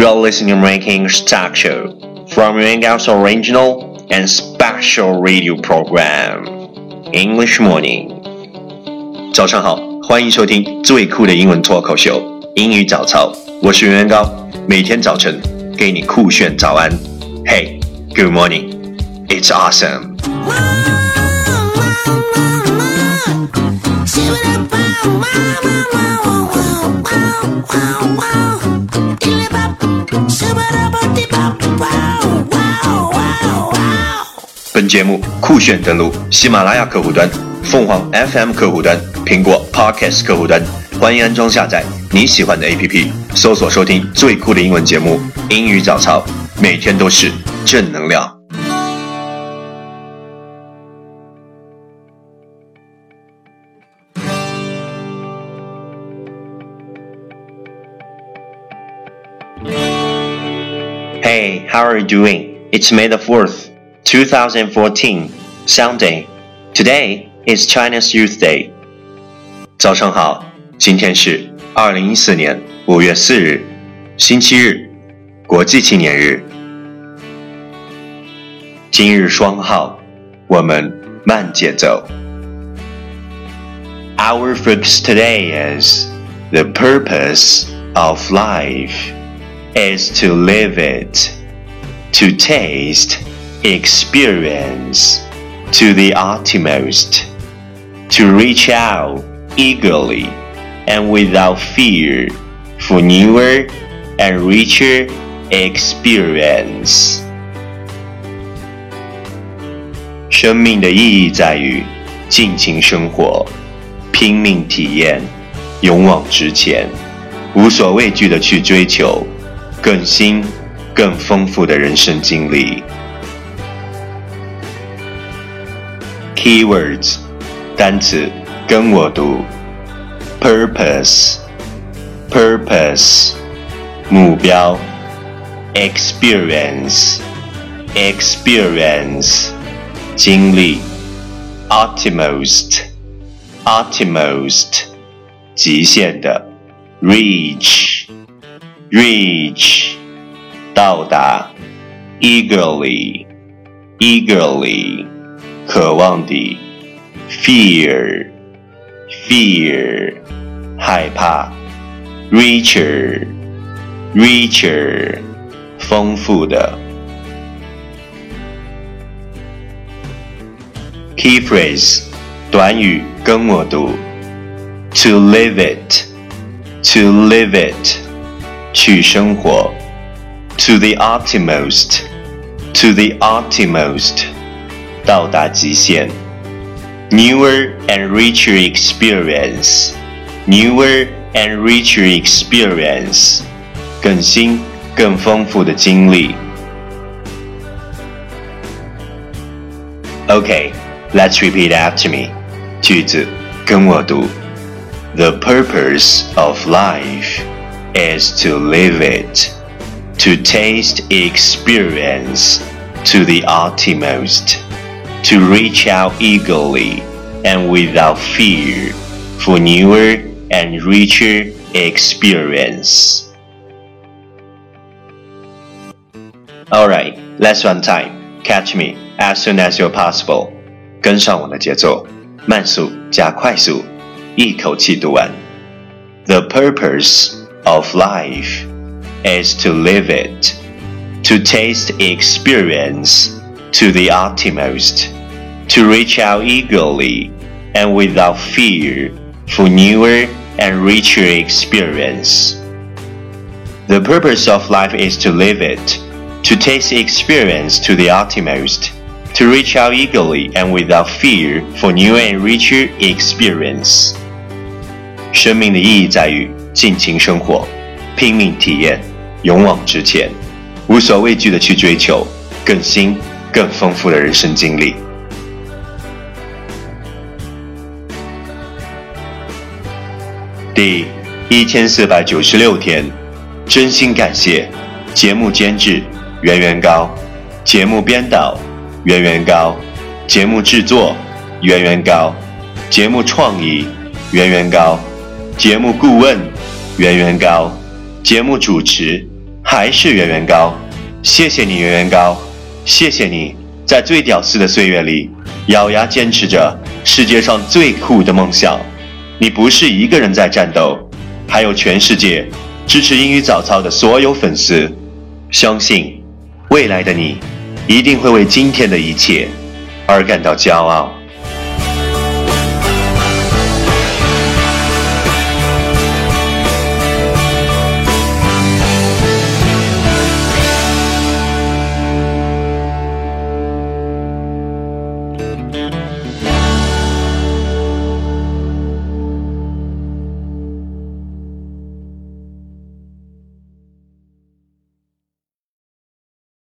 You are listening to Ranking Stock Show from Yuangao's original and special radio program English Morning. 早上好，欢迎收听最酷的英文脱口秀，英语早操。我是袁袁高，每天早晨给你酷炫早安。Hey, good morning, it's awesome. 本节目酷炫登录喜马拉雅客户端、凤凰 FM 客户端、苹果 Podcast 客户端，欢迎安装下载你喜欢的 APP，搜索收听最酷的英文节目《英语早操》，每天都是正能量。Hey, how are you doing? It's May the 4th, 2014, Sunday. Today is China's Youth Day. 早上好，今天是二零一四年五月四日，星期日，国际青年日。今日双号，我们慢节奏。Our focus today is the purpose of life is to live it, to taste, experience to the utmost, to reach out eagerly and without fear for newer and richer experience. experience。生命的意义在于尽情生活，拼命体验，勇往直前，无所畏惧的去追求。更新、更丰富的人生经历。Keywords 单词跟我读：purpose，purpose 目标；experience，experience 经历；utmost，utmost 极限的；reach。reach 到达，eagerly eagerly 渴望地，fear fear 害怕，richer richer 丰富的。Key phrase 短语跟我读，to live it to live it。去生活，to the utmost，to the utmost，到达极限，newer and richer experience, newer and richer experience，更新、更丰富的经历。Okay, let's repeat after me. 句子跟我读。The purpose of life is to live it, to taste experience to the utmost, to reach out eagerly and without fear for newer and richer experience. Alright, let's run time. Catch me as soon as you're possible. 跟上我的节奏，慢速加快速，一口气读完。The purpose of life is to live it, to taste experience to the utmost, to reach out eagerly and without fear for newer and richer experience. The purpose of life is to live it, to taste experience to the utmost, to reach out eagerly and without fear for newer and richer experience. 生命的意义在于尽情生活，拼命体验，勇往直前，无所畏惧的去追求更新、更丰富的人生经历。第一千四百九十六天，真心感谢节目监制圆圆高，节目编导圆圆高，节目制作圆圆高，节目创意圆圆高，节目顾问。圆圆高，节目主持还是圆圆高。谢谢你，圆圆高，谢谢你在最屌丝的岁月里，咬牙坚持着世界上最酷的梦想。你不是一个人在战斗，还有全世界支持英语早操的所有粉丝。相信未来的你，一定会为今天的一切而感到骄傲。